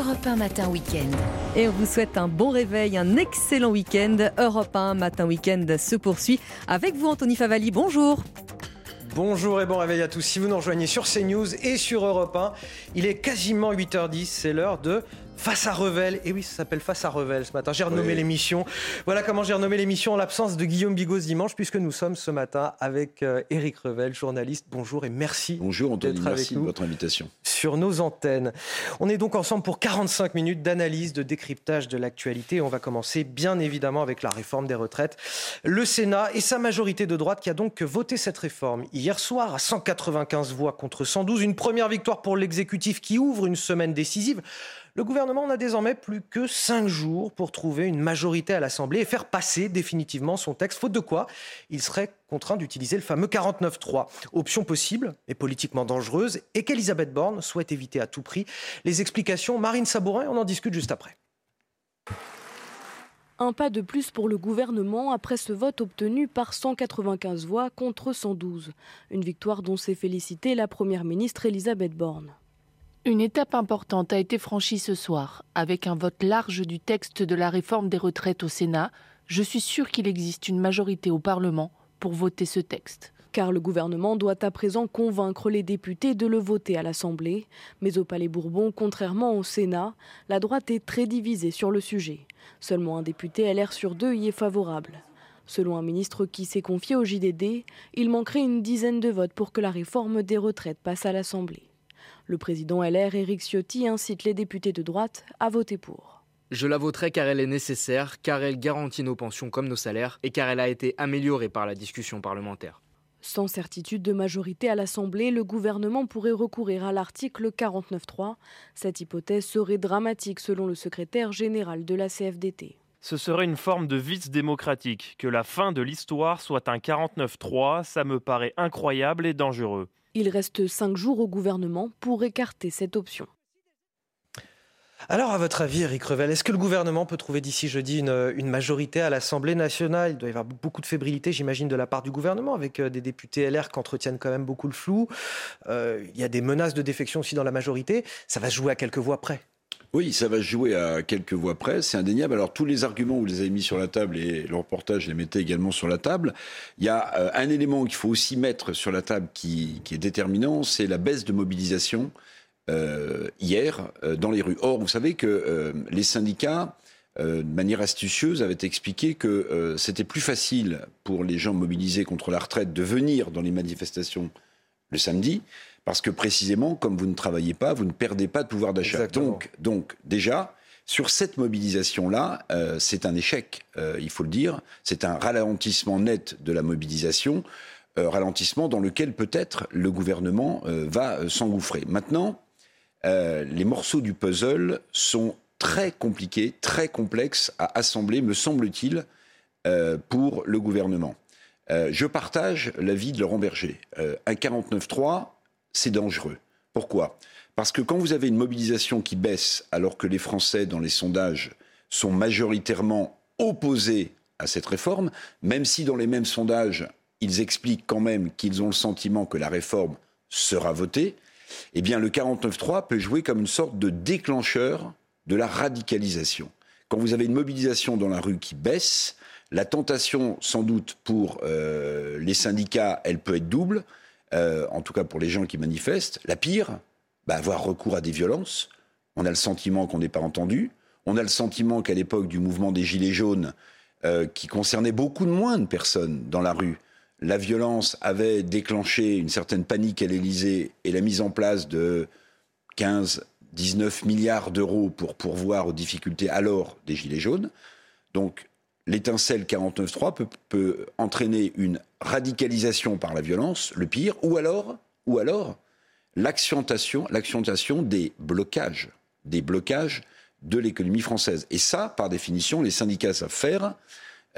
Europe 1 Matin Week-end. Et on vous souhaite un bon réveil, un excellent week-end. Europe 1 Matin Week-end se poursuit avec vous, Anthony Favali. Bonjour. Bonjour et bon réveil à tous. Si vous nous rejoignez sur CNews et sur Europe 1, il est quasiment 8h10, c'est l'heure de Face à Revel. Et oui, ça s'appelle Face à Revel ce matin. J'ai renommé l'émission. Voilà comment j'ai renommé l'émission en l'absence de Guillaume Bigot dimanche, puisque nous sommes ce matin avec Eric euh, Revel, journaliste. Bonjour et merci. Bonjour Anthony, merci de votre invitation. Sur nos antennes. On est donc ensemble pour 45 minutes d'analyse, de décryptage de l'actualité. On va commencer bien évidemment avec la réforme des retraites. Le Sénat et sa majorité de droite qui a donc voté cette réforme hier soir à 195 voix contre 112. Une première victoire pour l'exécutif qui ouvre une semaine décisive. Le gouvernement n'a désormais plus que cinq jours pour trouver une majorité à l'Assemblée et faire passer définitivement son texte, faute de quoi il serait contraint d'utiliser le fameux 49-3. Option possible et politiquement dangereuse et qu'Elisabeth Borne souhaite éviter à tout prix. Les explications, Marine Sabourin, on en discute juste après. Un pas de plus pour le gouvernement après ce vote obtenu par 195 voix contre 112. Une victoire dont s'est félicitée la Première ministre Elisabeth Borne. Une étape importante a été franchie ce soir. Avec un vote large du texte de la réforme des retraites au Sénat, je suis sûr qu'il existe une majorité au Parlement pour voter ce texte. Car le gouvernement doit à présent convaincre les députés de le voter à l'Assemblée. Mais au Palais Bourbon, contrairement au Sénat, la droite est très divisée sur le sujet. Seulement un député LR sur deux y est favorable. Selon un ministre qui s'est confié au JDD, il manquerait une dizaine de votes pour que la réforme des retraites passe à l'Assemblée. Le président LR, Éric Ciotti, incite les députés de droite à voter pour. Je la voterai car elle est nécessaire, car elle garantit nos pensions comme nos salaires et car elle a été améliorée par la discussion parlementaire. Sans certitude de majorité à l'Assemblée, le gouvernement pourrait recourir à l'article 49.3. Cette hypothèse serait dramatique selon le secrétaire général de la CFDT. Ce serait une forme de vice démocratique. Que la fin de l'histoire soit un 49.3, ça me paraît incroyable et dangereux. Il reste cinq jours au gouvernement pour écarter cette option. Alors, à votre avis, Eric Revel, est-ce que le gouvernement peut trouver d'ici jeudi une, majorité à l'Assemblée nationale? Il doit y avoir beaucoup de fébrilité, j'imagine, de la part du gouvernement, avec euh, des députés LR qui entretiennent quand même beaucoup le flou. Euh, il y a des menaces de défection aussi dans la majorité. Ça va se jouer à quelques voix près. Oui, ça va jouer à quelques voix près, c'est indéniable. Alors tous les arguments, vous les avez mis sur la table et le reportage les mettait également sur la table. Il y a euh, un élément qu'il faut aussi mettre sur la table qui, est déterminant, c'est la baisse de mobilisation euh, hier euh, dans les rues. Or, vous savez que les syndicats, de manière astucieuse, avaient expliqué que c'était plus facile pour les gens mobilisés contre la retraite de venir dans les manifestations le samedi parce que précisément, comme vous ne travaillez pas, vous ne perdez pas de pouvoir d'achat. Donc, donc, déjà, sur cette mobilisation-là, euh, c'est un échec, euh, il faut le dire. C'est un ralentissement net de la mobilisation, euh, ralentissement dans lequel peut-être le gouvernement va s'engouffrer. Maintenant, les morceaux du puzzle sont très compliqués, très complexes à assembler, me semble-t-il, pour le gouvernement. je partage l'avis de Laurent Berger. un 49-3, c'est dangereux. Pourquoi? Parce que quand vous avez une mobilisation qui baisse alors que les Français, dans les sondages, sont majoritairement opposés à cette réforme, même si dans les mêmes sondages, ils expliquent quand même qu'ils ont le sentiment que la réforme sera votée, eh bien le 49-3 peut jouer comme une sorte de déclencheur de la radicalisation. Quand vous avez une mobilisation dans la rue qui baisse, la tentation, sans doute, pour euh, les syndicats, elle peut être double. Euh, en tout cas pour les gens qui manifestent. La pire, bah, avoir recours à des violences. On a le sentiment qu'on n'est pas entendu. On a le sentiment qu'à l'époque du mouvement des Gilets jaunes, euh, qui concernait beaucoup de moins de personnes dans la rue, la violence avait déclenché une certaine panique à l'Élysée et la mise en place de 15, 19 milliards d'euros pour pourvoir aux difficultés alors des Gilets jaunes. Donc l'étincelle 49.3 peut, peut entraîner une radicalisation par la violence, le pire, ou alors, ou alors des blocages, des blocages de l'économie française. Et ça, par définition, les syndicats savent faire.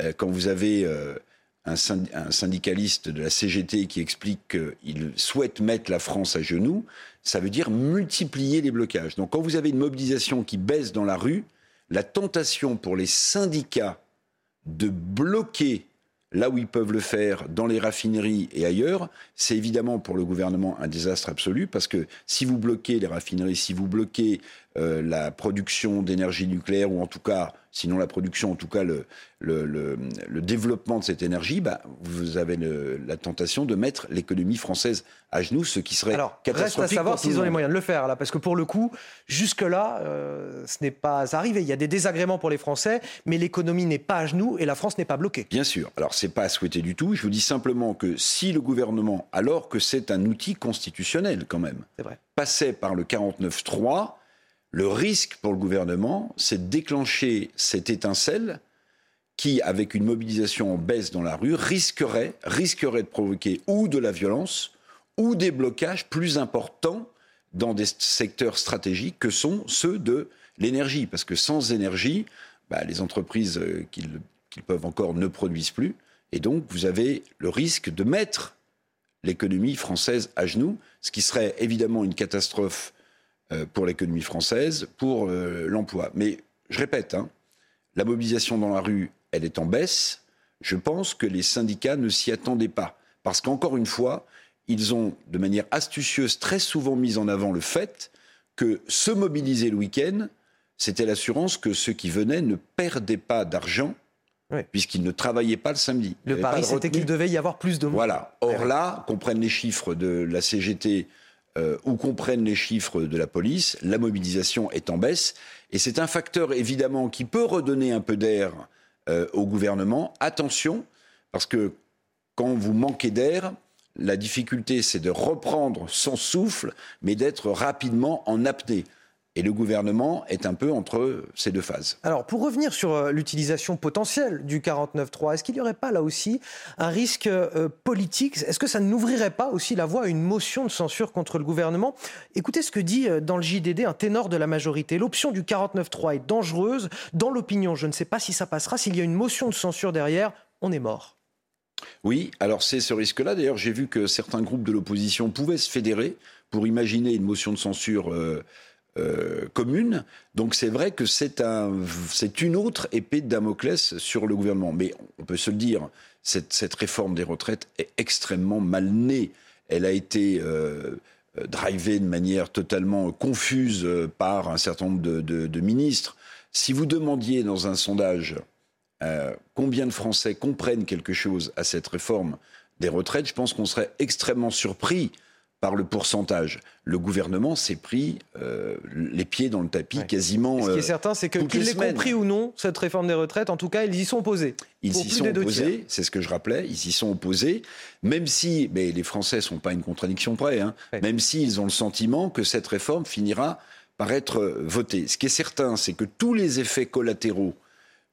Euh, quand vous avez euh, un, syndicaliste de la CGT qui explique qu'il souhaite mettre la France à genoux, ça veut dire multiplier les blocages. Donc quand vous avez une mobilisation qui baisse dans la rue, la tentation pour les syndicats de bloquer là où ils peuvent le faire, dans les raffineries et ailleurs, c'est évidemment pour le gouvernement un désastre absolu, parce que si vous bloquez les raffineries, si vous bloquez euh, la production d'énergie nucléaire, ou en tout cas, sinon la production, en tout cas le, le, le, le développement de cette énergie, bah, vous avez la tentation de mettre l'économie française à genoux, ce qui serait Alors, catastrophique. Reste à savoir s'ils ont les moyens de le faire, là, parce que pour le coup, jusque-là, euh, ce n'est pas arrivé. Il y a des désagréments pour les Français, mais l'économie n'est pas à genoux et la France n'est pas bloquée. Bien sûr. Alors, c'est pas à souhaiter du tout. Je vous dis simplement que si le gouvernement, alors que c'est un outil constitutionnel quand même, vrai. passait par le 49.3, le risque pour le gouvernement, c'est de déclencher cette étincelle qui, avec une mobilisation en baisse dans la rue, risquerait, de provoquer ou de la violence ou des blocages plus importants dans des secteurs stratégiques que sont ceux de l'énergie. Parce que sans énergie, bah, les entreprises euh, qu'ils peuvent encore ne produisent plus. Et donc, vous avez le risque de mettre l'économie française à genoux, ce qui serait évidemment une catastrophe pour l'économie française, pour euh, l'emploi. Mais je répète, hein, la mobilisation dans la rue, elle est en baisse. Je pense que les syndicats ne s'y attendaient pas. Parce qu'encore une fois, ils ont, de manière astucieuse, très souvent mis en avant le fait que se mobiliser le week-end, c'était l'assurance que ceux qui venaient ne perdaient pas d'argent, Oui. puisqu'ils ne travaillaient pas le samedi. Le pari, c'était qu'il devait y avoir plus de monde. Voilà. Or là, qu'on prenne les chiffres de la CGT euh, ou qu'on prenne les chiffres de la police, la mobilisation est en baisse. Et c'est un facteur, évidemment, qui peut redonner un peu d'air euh, au gouvernement. Attention, parce que quand vous manquez d'air, la difficulté, c'est de reprendre son souffle, mais d'être rapidement en apnée. Et le gouvernement est un peu entre ces deux phases. Alors, pour revenir sur euh, l'utilisation potentielle du 49.3, est-ce qu'il n'y aurait pas là aussi un risque euh, politique? Est-ce que ça n'ouvrirait pas aussi la voie à une motion de censure contre le gouvernement? Écoutez ce que dit euh, dans le JDD un ténor de la majorité. L'option du 49.3 est dangereuse. Dans l'opinion, je ne sais pas si ça passera. S'il y a une motion de censure derrière, on est mort. Oui, alors c'est ce risque-là. D'ailleurs, j'ai vu que certains groupes de l'opposition pouvaient se fédérer pour imaginer une motion de censure euh, euh, commune. Donc c'est vrai que c'est un, une autre épée de Damoclès sur le gouvernement. Mais on peut se le dire, cette, réforme des retraites est extrêmement mal née. Elle a été euh, euh, drivée de manière totalement confuse par un certain nombre de, ministres. Si vous demandiez dans un sondage combien de Français comprennent quelque chose à cette réforme des retraites, je pense qu'on serait extrêmement surpris par le pourcentage. Le gouvernement s'est pris euh, les pieds dans le tapis Ouais. quasiment. Et ce qui est euh, certain, c'est que qu'ils l'aient compris ou non, cette réforme des retraites, en tout cas, ils y sont opposés. Ils plus sont opposés, c'est ce que je rappelais, ils s'y sont opposés, même si, mais les Français sont pas une contradiction près, hein, Ouais. même s'ils ont le sentiment que cette réforme finira par être euh, votée. Ce qui est certain, c'est que tous les effets collatéraux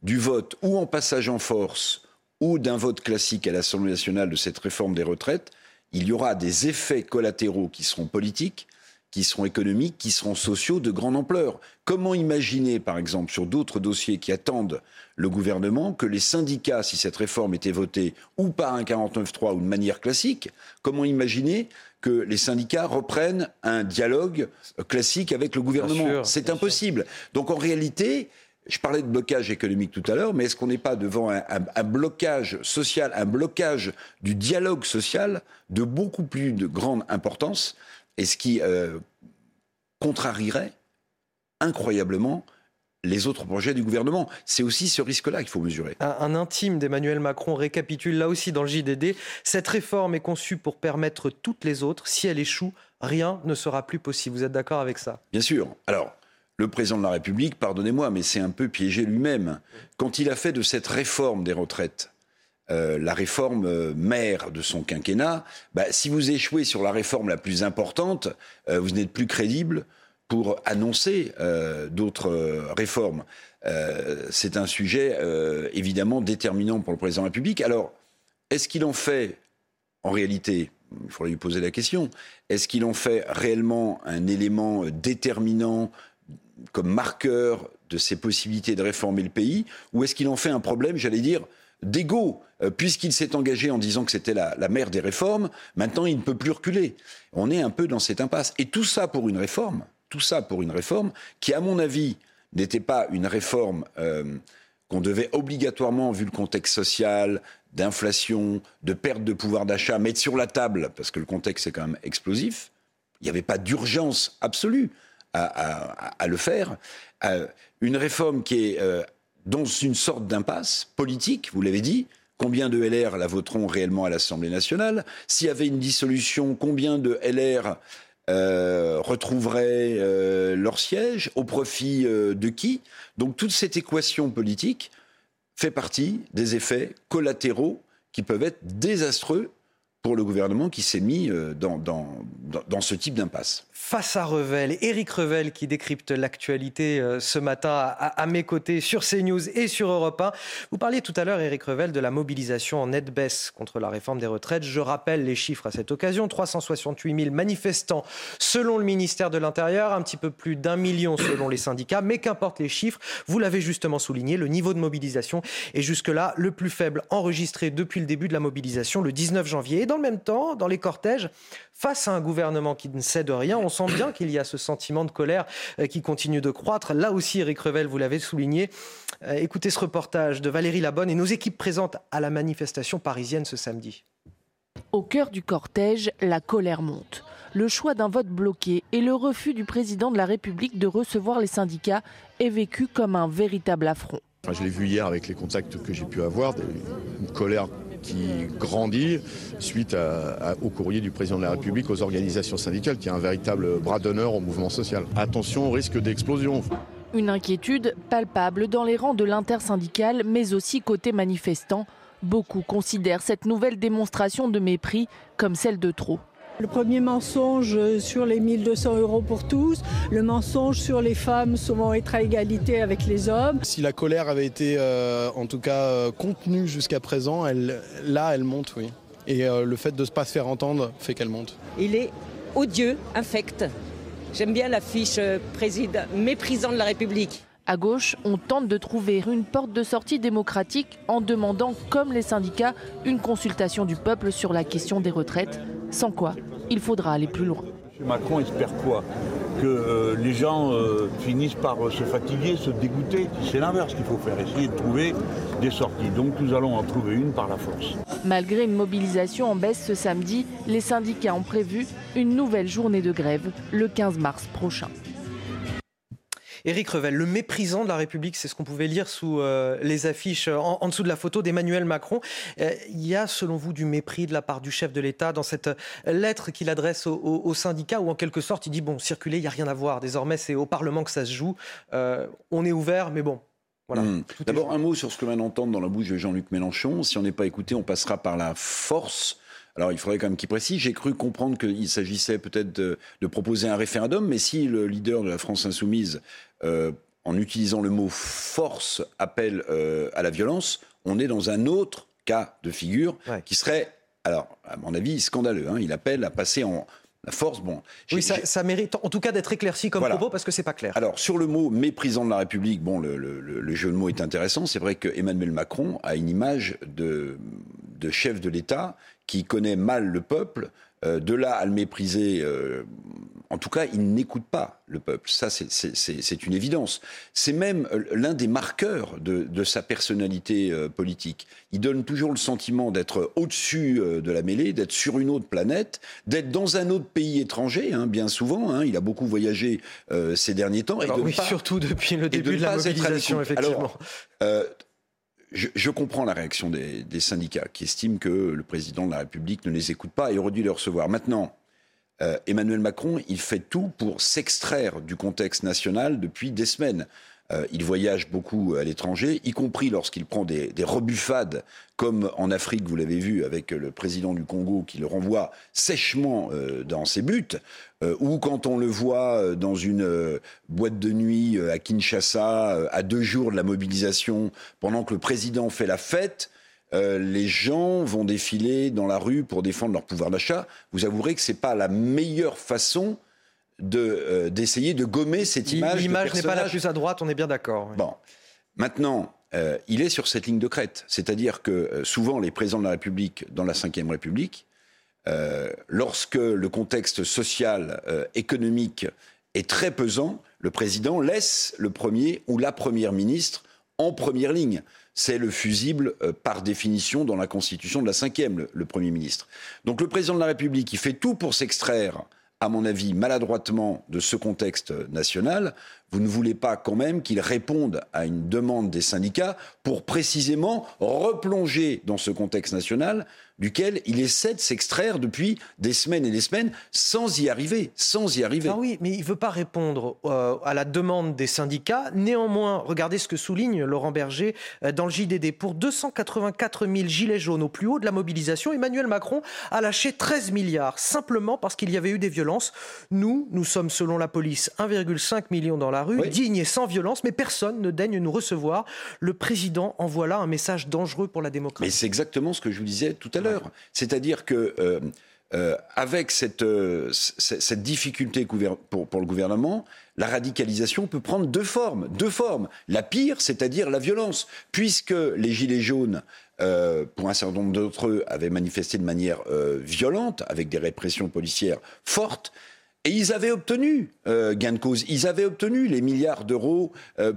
du vote ou en passage en force ou d'un vote classique à l'Assemblée nationale de cette réforme des retraites, il y aura des effets collatéraux qui seront politiques, qui seront économiques, qui seront sociaux de grande ampleur. Comment imaginer, par exemple, sur d'autres dossiers qui attendent le gouvernement, que les syndicats, si cette réforme était votée ou par un 49.3 ou de manière classique, comment imaginer que les syndicats reprennent un dialogue classique avec le gouvernement? C'est sûr. impossible. Donc en réalité, je parlais de blocage économique tout à l'heure, mais est-ce qu'on n'est pas devant un, un- un blocage social, un blocage du dialogue social de beaucoup plus de grande importance, et ce qui euh, contrarierait incroyablement les autres projets du gouvernement? C'est aussi ce risque-là qu'il faut mesurer. Un, un intime d'Emmanuel Macron récapitule là aussi dans le JDD. Cette réforme est conçue pour permettre toutes les autres. Si elle échoue, rien ne sera plus possible. Vous êtes d'accord avec ça? Bien sûr. Alors, le président de la République, pardonnez-moi, mais c'est un peu piégé lui-même. Quand il a fait de cette réforme des retraites euh, la réforme euh, mère de son quinquennat, bah, si vous échouez sur la réforme la plus importante, euh, vous n'êtes plus crédible pour annoncer d'autres réformes. C'est un sujet évidemment déterminant pour le président de la République. Alors, est-ce qu'il en fait, en réalité, il faudrait lui poser la question, est-ce qu'il en fait réellement un élément déterminant comme marqueur de ses possibilités de réformer le pays, ou est-ce qu'il en fait un problème, j'allais dire, d'ego, euh, puisqu'il s'est engagé en disant que c'était la, la mère des réformes, maintenant il ne peut plus reculer. On est un peu dans cette impasse. Et tout ça pour une réforme, tout ça pour une réforme qui, à mon avis, n'était pas une réforme euh, qu'on devait obligatoirement, vu le contexte social, d'inflation, de perte de pouvoir d'achat, mettre sur la table, parce que le contexte est quand même explosif. Il n'y avait pas d'urgence absolue à, le faire. une réforme qui est dans une sorte d'impasse politique, vous l'avez dit, Combien de LR la voteront réellement à l'Assemblée nationale? S'il y avait une dissolution, combien de LR euh, retrouveraient euh, leur siège? Au profit euh, de qui? Donc toute cette équation politique fait partie des effets collatéraux qui peuvent être désastreux pour le gouvernement qui s'est mis euh, dans, ce type d'impasse. Face à Revel, Éric Revel qui décrypte l'actualité euh, ce matin à, mes côtés sur CNews et sur Europe 1. Vous parliez tout à l'heure, Éric Revel, de la mobilisation en nette baisse contre la réforme des retraites. Je rappelle les chiffres à cette occasion. 368 000 manifestants selon le ministère de l'Intérieur, un petit peu plus d'un million selon les syndicats. Mais qu'importe les chiffres, vous l'avez justement souligné, le niveau de mobilisation est jusque-là le plus faible enregistré depuis le début de la mobilisation le 19 janvier dans le même temps, dans les cortèges, face à un gouvernement qui ne cède rien, sent bien qu'il y a ce sentiment de colère euh, qui continue de croître. Là aussi, Eric Revel, vous l'avez souligné. Euh, écoutez ce reportage de Valérie Labonne et nos équipes présentes à la manifestation parisienne ce samedi. Au cœur du cortège, la colère monte. Le choix d'un vote bloqué et le refus du président de la République de recevoir les syndicats est vécu comme un véritable affront. je l'ai vu hier avec les contacts que j'ai pu avoir, une colère qui grandit suite au courrier du président de la République aux organisations syndicales, qui est un véritable bras d'honneur au mouvement social. Attention au risque d'explosion. Une inquiétude palpable dans les rangs de l'intersyndicale, mais aussi côté manifestants. Beaucoup considèrent cette nouvelle démonstration de mépris comme celle de trop. Le premier mensonge sur les 1200 euros pour tous, le mensonge sur les femmes souvent être à égalité avec les hommes. Si la colère avait été euh, en tout cas euh, contenue jusqu'à présent, elle, là elle monte, oui. Et euh, le fait de ne pas se faire entendre fait qu'elle monte. Il est odieux, infect. J'aime bien l'affiche président méprisant de la République. À gauche, on tente de trouver une porte de sortie démocratique en demandant, comme les syndicats, une consultation du peuple sur la question des retraites, sans quoi il faudra aller plus loin. Macron espère quoi? Que euh, les gens euh, finissent par euh, se fatiguer, se dégoûter. C'est l'inverse qu'il faut faire, essayer de trouver des sorties. Donc nous allons en trouver une par la force. Malgré une mobilisation en baisse ce samedi, les syndicats ont prévu une nouvelle journée de grève le 15 mars prochain. Éric Revel, le méprisant de la République, c'est ce qu'on pouvait lire sous euh, les affiches en, dessous de la photo d'Emmanuel Macron. Euh, il y a, selon vous, du mépris de la part du chef de l'État dans cette lettre qu'il adresse aux syndicats où, en quelque sorte, il dit bon, circuler, il n'y a rien à voir. Désormais, c'est au Parlement que ça se joue. Euh, on est ouvert, mais bon, voilà, hmm. D'abord, un mot sur ce que vient d'entendre dans la bouche de Jean-Luc Mélenchon. Si on n'est pas écouté, on passera par la force alors il faudrait quand même qu'il précise. J'ai cru comprendre qu'il s'agissait peut-être de, proposer un référendum, mais si le leader de la France insoumise, euh, en utilisant le mot force, appelle euh, à la violence, on est dans un autre cas de figure qui serait, alors à mon avis, scandaleux. Hein. Il appelle à passer en, la force, bon. Oui, ça, mérite en tout cas d'être éclairci comme propos parce que c'est pas clair. Alors sur le mot méprisant de la République, bon, le, jeu de mots est intéressant. C'est vrai que Emmanuel Macron a une image de, de chef de l'État qui connaît mal le peuple, euh, de là à le mépriser, euh, en tout cas, il n'écoute pas le peuple. Ça, c'est une évidence. C'est même euh, l'un des marqueurs de, sa personnalité politique. Il donne toujours le sentiment d'être au-dessus de la mêlée, d'être sur une autre planète, d'être dans un autre pays étranger, hein, bien souvent. Hein. il a beaucoup voyagé ces derniers temps. et oui, surtout depuis le début de, la mobilisation, effectivement je, comprends la réaction des, syndicats qui estiment que le président de la République ne les écoute pas et aurait dû les recevoir. Maintenant, euh, Emmanuel Macron, il fait tout pour s'extraire du contexte national depuis des semaines. Euh, il voyage beaucoup à l'étranger, y compris lorsqu'il prend des, des, rebuffades, comme en Afrique, vous l'avez vu avec le président du Congo qui le renvoie sèchement euh, dans ses buts, euh, ou quand on le voit dans une boîte de nuit à Kinshasa, à deux jours de la mobilisation, pendant que le président fait la fête. les gens vont défiler dans la rue pour défendre leur pouvoir d'achat. Vous avouerez que c'est pas la meilleure façon euh, d'essayer de, gommer cette image. L'image n'est pas la plus à droite, on est bien d'accord. Bon, maintenant, euh, il est sur cette ligne de crête. C'est-à-dire que euh, souvent, les présidents de la République, dans la Ve République, lorsque le contexte social, économique est très pesant, le président laisse le premier ou la première ministre en première ligne. C'est le fusible par définition dans la constitution de la cinquième, le, le Premier ministre. Donc le président de la République, il fait tout pour s'extraire à mon avis, maladroitement de ce contexte national, vous ne voulez pas quand même qu'il réponde à une demande des syndicats pour précisément replonger dans ce contexte national duquel il essaie de s'extraire depuis des semaines et des semaines sans y arriver, sans y arriver. Ah oui, mais il ne veut pas répondre euh, à la demande des syndicats. Néanmoins, regardez ce que souligne Laurent Berger euh, dans le JDD. Pour 284 000 gilets jaunes au plus haut de la mobilisation, Emmanuel Macron a lâché 13 milliards, simplement parce qu'il y avait eu des violences. Nous, nous sommes, selon la police, 1,5 million dans la rue, digne et sans violence, mais personne ne daigne nous recevoir. Le président envoie là un message dangereux pour la démocratie. Mais c'est exactement ce que je vous disais tout à l'heure. C'est-à-dire que euh, euh, avec cette, euh, difficulté pour, pour, le gouvernement, la radicalisation peut prendre deux formes. Deux formes. La pire, c'est-à-dire la violence, puisque les gilets jaunes, pour un certain nombre d'entre eux, avaient manifesté de manière violente, avec des répressions policières fortes. Et ils avaient obtenu gain de cause, ils avaient obtenu les milliards d'euros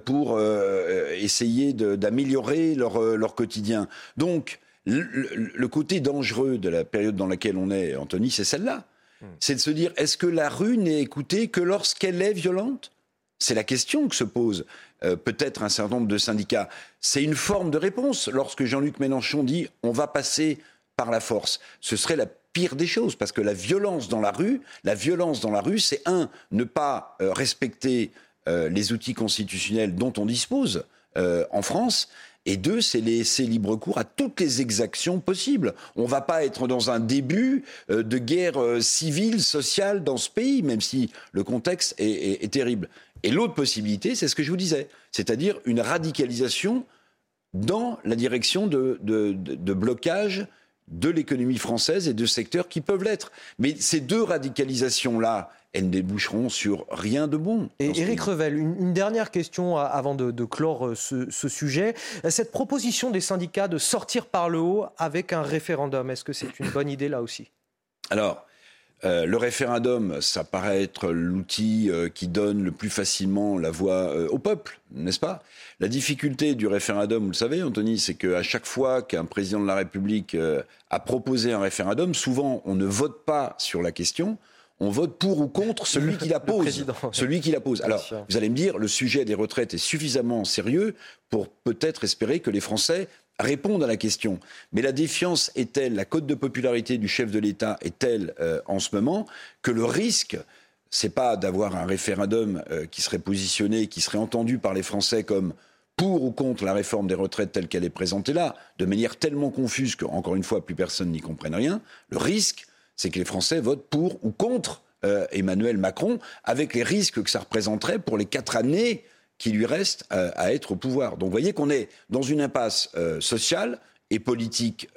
pour essayer d'améliorer leur, leur quotidien. Donc, le, côté dangereux de la période dans laquelle on est, Anthony, c'est celle-là. Hmm. C'est de se dire, est-ce que la rue n'est écoutée que lorsqu'elle est violente? C'est la question que se pose euh, peut-être un certain nombre de syndicats. C'est une forme de réponse lorsque Jean-Luc Mélenchon dit, on va passer par la force. Ce serait la pire des choses, parce que la violence dans la rue, la violence dans la rue, c'est un, ne pas euh, respecter euh, les outils constitutionnels dont on dispose en France, et deux, c'est laisser libre cours à toutes les exactions possibles. On ne va pas être dans un début euh, de guerre euh, civile, sociale dans ce pays, même si le contexte est, terrible. Et l'autre possibilité, c'est ce que je vous disais, c'est-à-dire une radicalisation dans la direction de, de blocage de l'économie française et de secteurs qui peuvent l'être. Mais ces deux radicalisations-là, elles ne déboucheront sur rien de bon. Et Éric Revel, une, dernière question avant de, clore euh, ce, sujet. Cette proposition des syndicats de sortir par le haut avec un référendum, est-ce que c'est une bonne idée là aussi? Alors, euh, le référendum, ça paraît être l'outil euh, qui donne le plus facilement la voix au peuple, n'est-ce pas? La difficulté du référendum, vous le savez, Anthony, c'est qu'à chaque fois qu'un président de la République a proposé un référendum, souvent on ne vote pas sur la question, on vote pour ou contre celui qui la pose. Celui qui la pose. Alors, vous allez me dire, le sujet des retraites est suffisamment sérieux pour peut-être espérer que les Français répondent à la question. Mais la défiance est telle, la cote de popularité du chef de l'État est telle euh, en ce moment que le risque, c'est pas d'avoir un référendum euh, qui serait positionné, qui serait entendu par les Français comme pour ou contre la réforme des retraites telle qu'elle est présentée là, de manière tellement confuse que, encore une fois, plus personne n'y comprenne rien. Le risque, c'est que les Français votent pour ou contre euh, Emmanuel Macron, avec les risques que ça représenterait pour les quatre années qui lui restent euh, à être au pouvoir. Donc vous voyez qu'on est dans une impasse euh, sociale et politique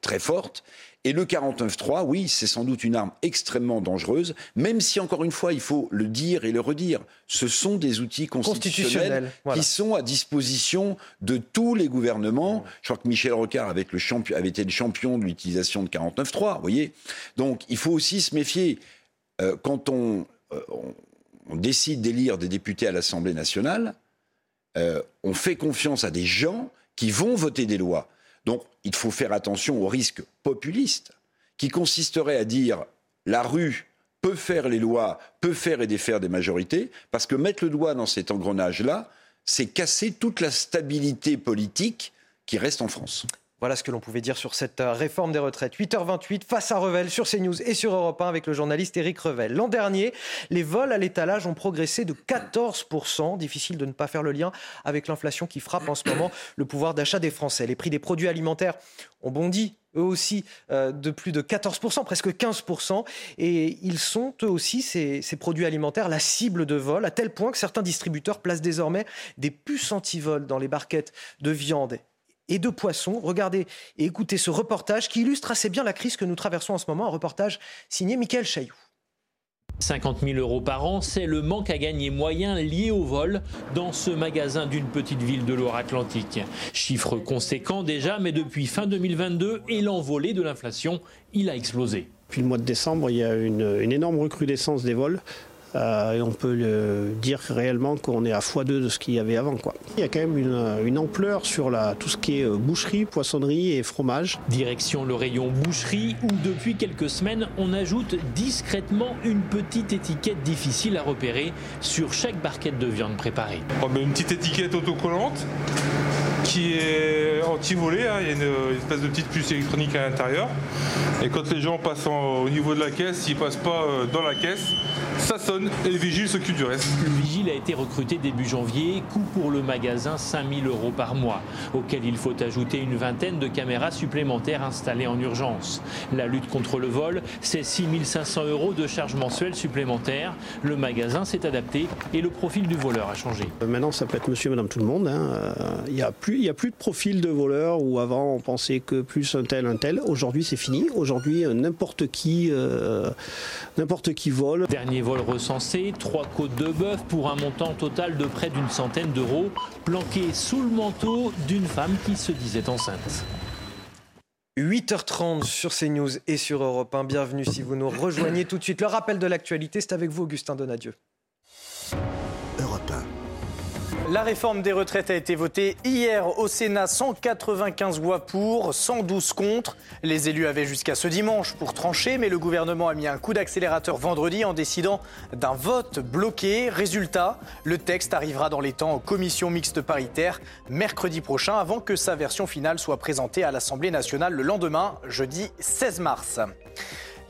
très forte. Et le 49-3, oui, c'est sans doute une arme extrêmement dangereuse, même si, encore une fois, il faut le dire et le redire, ce sont des outils constitutionnels qui sont à disposition de tous les gouvernements. Je crois que Michel Rocard avait, le avait été le champion de l'utilisation de 49-3, vous voyez. Donc, il faut aussi se méfier. Euh, quand on, euh, on, décide d'élire des députés à l'Assemblée nationale, euh, on fait confiance à des gens qui vont voter des lois. Donc il faut faire attention au risque populiste qui consisterait à dire la rue peut faire les lois, peut faire et défaire des majorités, parce que mettre le doigt dans cet engrenage-là, c'est casser toute la stabilité politique qui reste en France. Voilà ce que l'on pouvait dire sur cette euh, réforme des retraites. 8h28 face à Revel sur CNews et sur Europe 1 avec le journaliste Éric Revel. L'an dernier, les vols à l'étalage ont progressé de 14%. Difficile de ne pas faire le lien avec l'inflation qui frappe en ce moment le pouvoir d'achat des Français. Les prix des produits alimentaires ont bondi eux aussi euh, de plus de 14%, presque 15%. Et ils sont eux aussi, ces, produits alimentaires, la cible de vol, à tel point que certains distributeurs placent désormais des puces anti-vol dans les barquettes de viande et de poissons. Regardez et écoutez ce reportage qui illustre assez bien la crise que nous traversons en ce moment. Un reportage signé Michael Chailloux. 50 000 euros par an, c'est le manque à gagner moyen lié au vol dans ce magasin d'une petite ville de Loire-Atlantique. Chiffre conséquent déjà, mais depuis fin 2022 et l'envolée de l'inflation, il a explosé. Depuis le mois de décembre, il y a une, une énorme recrudescence des vols Euh, et on peut le dire réellement qu'on est à x2 de ce qu'il y avait avant. Quoi. Il y a quand même une, ampleur sur la, tout ce qui est euh, boucherie, poissonnerie et fromage. Direction le rayon boucherie où depuis quelques semaines on ajoute discrètement une petite étiquette difficile à repérer sur chaque barquette de viande préparée. Oh, une petite étiquette autocollante? Qui est anti-volée. Hein. Il y a une, espèce de petite puce électronique à l'intérieur. Et quand les gens passent au niveau de la caisse, s'ils passent pas euh, dans la caisse, ça sonne et le vigile s'occupe du reste. Le vigile a été recruté début janvier, coût pour le magasin 5000 euros par mois, auquel il faut ajouter une vingtaine de caméras supplémentaires installées en urgence. La lutte contre le vol, c'est 6500 euros de charges mensuelles supplémentaires. Le magasin s'est adapté et le profil du voleur a changé. Euh, maintenant, ça peut être monsieur, madame, tout le monde. Hein. Euh, il n'y a, plus, a plus de profil de voleur où avant on pensait que plus un tel, un tel. Aujourd'hui, c'est fini. Aujourd'hui, euh, n'importe qui, n'importe qui vole. Dernier vol recensé, trois côtes de bœuf pour un montant total de près d'une centaine d'euros, planqués sous le manteau d'une femme qui se disait enceinte. 8h30 sur CNews et sur Europe 1. Bienvenue si vous nous rejoignez tout de suite. Le rappel de l'actualité, c'est avec vous, Augustin Donadieu. La réforme des retraites a été votée hier au Sénat, 195 voix pour, 112 contre. Les élus avaient jusqu'à ce dimanche pour trancher, mais le gouvernement a mis un coup d'accélérateur vendredi en décidant d'un vote bloqué. Résultat, le texte arrivera dans les temps en commission mixte paritaire mercredi prochain avant que sa version finale soit présentée à l'Assemblée nationale le lendemain, jeudi 16 mars.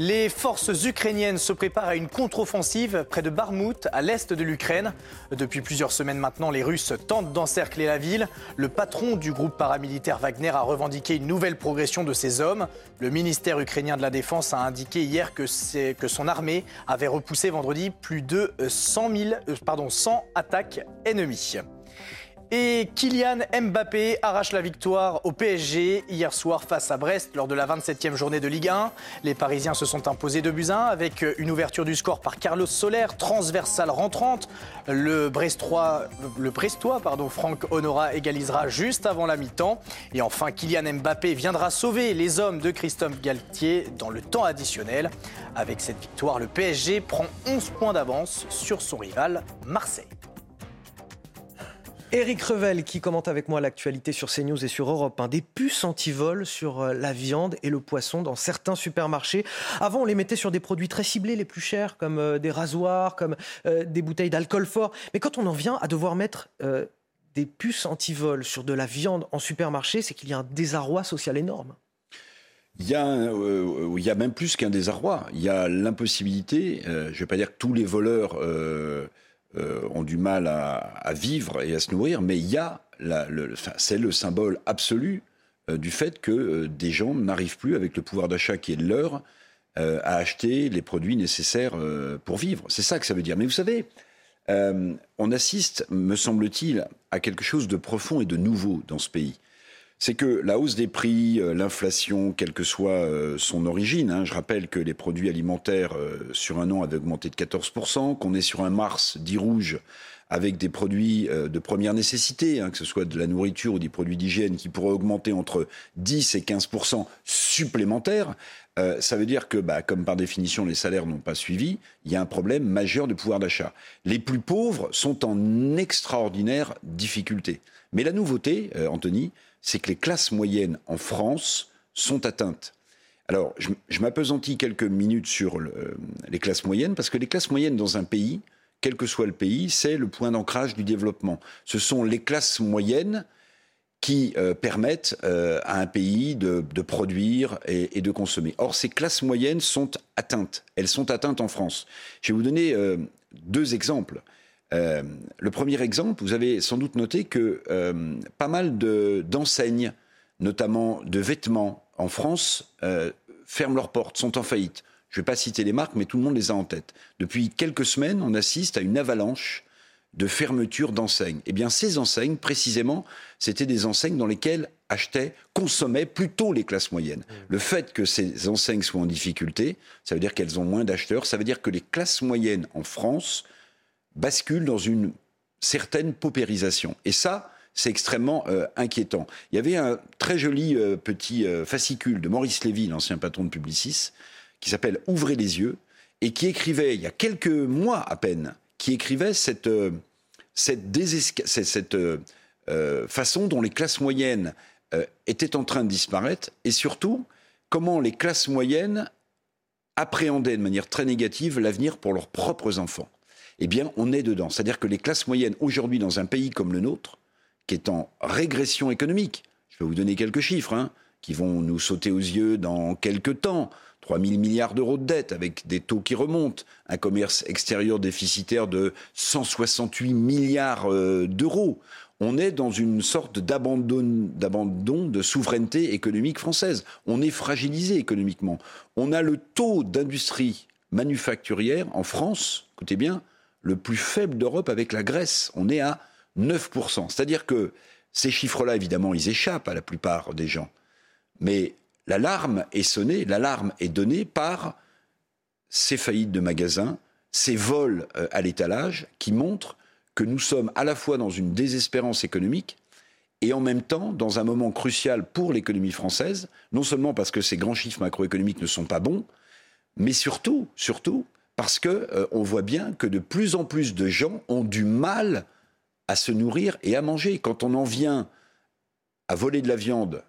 Les forces ukrainiennes se préparent à une contre-offensive près de Barmout, à l'est de l'Ukraine. Depuis plusieurs semaines maintenant, les Russes tentent d'encercler la ville. Le patron du groupe paramilitaire Wagner a revendiqué une nouvelle progression de ses hommes. Le ministère ukrainien de la Défense a indiqué hier que, son armée avait repoussé vendredi plus de 100, 000, euh, pardon, 100 attaques ennemies. Et Kylian Mbappé arrache la victoire au PSG hier soir face à Brest lors de la 27e journée de Ligue 1. Les Parisiens se sont imposés de buts 1 avec une ouverture du score par Carlos Soler, transversale rentrante. Le Brestois, le Brestois pardon, Franck Honora égalisera juste avant la mi-temps. Et enfin, Kylian Mbappé viendra sauver les hommes de Christophe Galtier dans le temps additionnel. Avec cette victoire, le PSG prend 11 points d'avance sur son rival Marseille. Éric Revel qui commente avec moi l'actualité sur CNews et sur Europe 1. Des puces anti-vol sur euh, la viande et le poisson dans certains supermarchés. Avant, on les mettait sur des produits très ciblés, les plus chers, comme euh, des rasoirs, comme euh, des bouteilles d'alcool fort. Mais quand on en vient à devoir mettre des puces anti-vol sur de la viande en supermarché, c'est qu'il y a un désarroi social énorme. Il y, a, même plus qu'un désarroi. Il y a l'impossibilité, je ne vais pas dire que tous les voleurs ont du mal à, vivre et à se nourrir, mais il y a, c'est le symbole absolu euh, du fait que euh, des gens n'arrivent plus avec le pouvoir d'achat qui est le leur à acheter les produits nécessaires pour vivre. C'est ça que ça veut dire. Mais vous savez, on assiste, me semble-t-il, à quelque chose de profond et de nouveau dans ce pays c'est que la hausse des prix, euh, l'inflation, quelle que soit euh, son origine, hein, je rappelle que les produits alimentaires euh, sur un an avaient augmenté de 14%, qu'on est sur un mars dit rouge avec des produits de première nécessité, hein, que ce soit de la nourriture ou des produits d'hygiène, qui pourraient augmenter entre 10 et 15 supplémentaires, ça veut dire que, bah, comme par définition les salaires n'ont pas suivi, il y a un problème majeur de pouvoir d'achat. Les plus pauvres sont en extraordinaire difficulté. Mais la nouveauté, Anthony, c'est que les classes moyennes en France sont atteintes. Alors, je, je m'apesantis quelques minutes sur les classes moyennes, parce que les classes moyennes dans un pays, quel que soit le pays, c'est le point d'ancrage du développement. Ce sont les classes moyennes qui euh, permettent euh, à un pays de, produire et, de consommer. Or, ces classes moyennes sont atteintes. Elles sont atteintes en France. Je vais vous donner euh, deux exemples. Euh, le premier exemple, vous avez sans doute noté que euh, pas mal d'enseignes, notamment de vêtements en France, euh, ferment leurs portes, sont en faillite. Je ne vais pas citer les marques, mais tout le monde les a en tête. Depuis quelques semaines, on assiste à une avalanche de fermetures d'enseignes. Eh bien, ces enseignes, précisément, c'était des enseignes dans lesquelles achetaient, consommaient plutôt les classes moyennes. Mmh. Le fait que ces enseignes soient en difficulté, ça veut dire qu'elles ont moins d'acheteurs, ça veut dire que les classes moyennes en France bascule dans une certaine paupérisation. Et ça, c'est extrêmement euh, inquiétant. Il y avait un très joli euh, petit euh, fascicule de Maurice Lévy, l'ancien patron de Publicis, qui s'appelle Ouvrez les yeux. et qui écrivait, il y a quelques mois à peine, qui écrivait cette, cette, façon dont les classes moyennes étaient en train de disparaître, et surtout comment les classes moyennes appréhendaient de manière très négative l'avenir pour leurs propres enfants. Eh bien, on est dedans. C'est-à-dire que les classes moyennes, aujourd'hui, dans un pays comme le nôtre, qui est en régression économique, je vais vous donner quelques chiffres, hein, qui vont nous sauter aux yeux dans quelques temps. 3 000 milliards d'euros de dette avec des taux qui remontent, un commerce extérieur déficitaire de 168 milliards euh, d'euros. On est dans une sorte d'abandon de souveraineté économique française. On est fragilisé économiquement. On a le taux d'industrie manufacturière en France, écoutez bien, le plus faible d'Europe avec la Grèce. On est à 9%. C'est-à-dire que ces chiffres-là, évidemment, ils échappent à la plupart des gens. Mais l'alarme est sonnée, l'alarme est donnée par ces faillites de magasins, ces vols euh, à l'étalage qui montrent que nous sommes à la fois dans une désespérance économique et en même temps dans un moment crucial pour l'économie française, non seulement parce que ces grands chiffres macroéconomiques ne sont pas bons, mais surtout, surtout parce que euh, on voit bien que de plus en plus de gens ont du mal à se nourrir et à manger. Quand on en vient à voler de la viande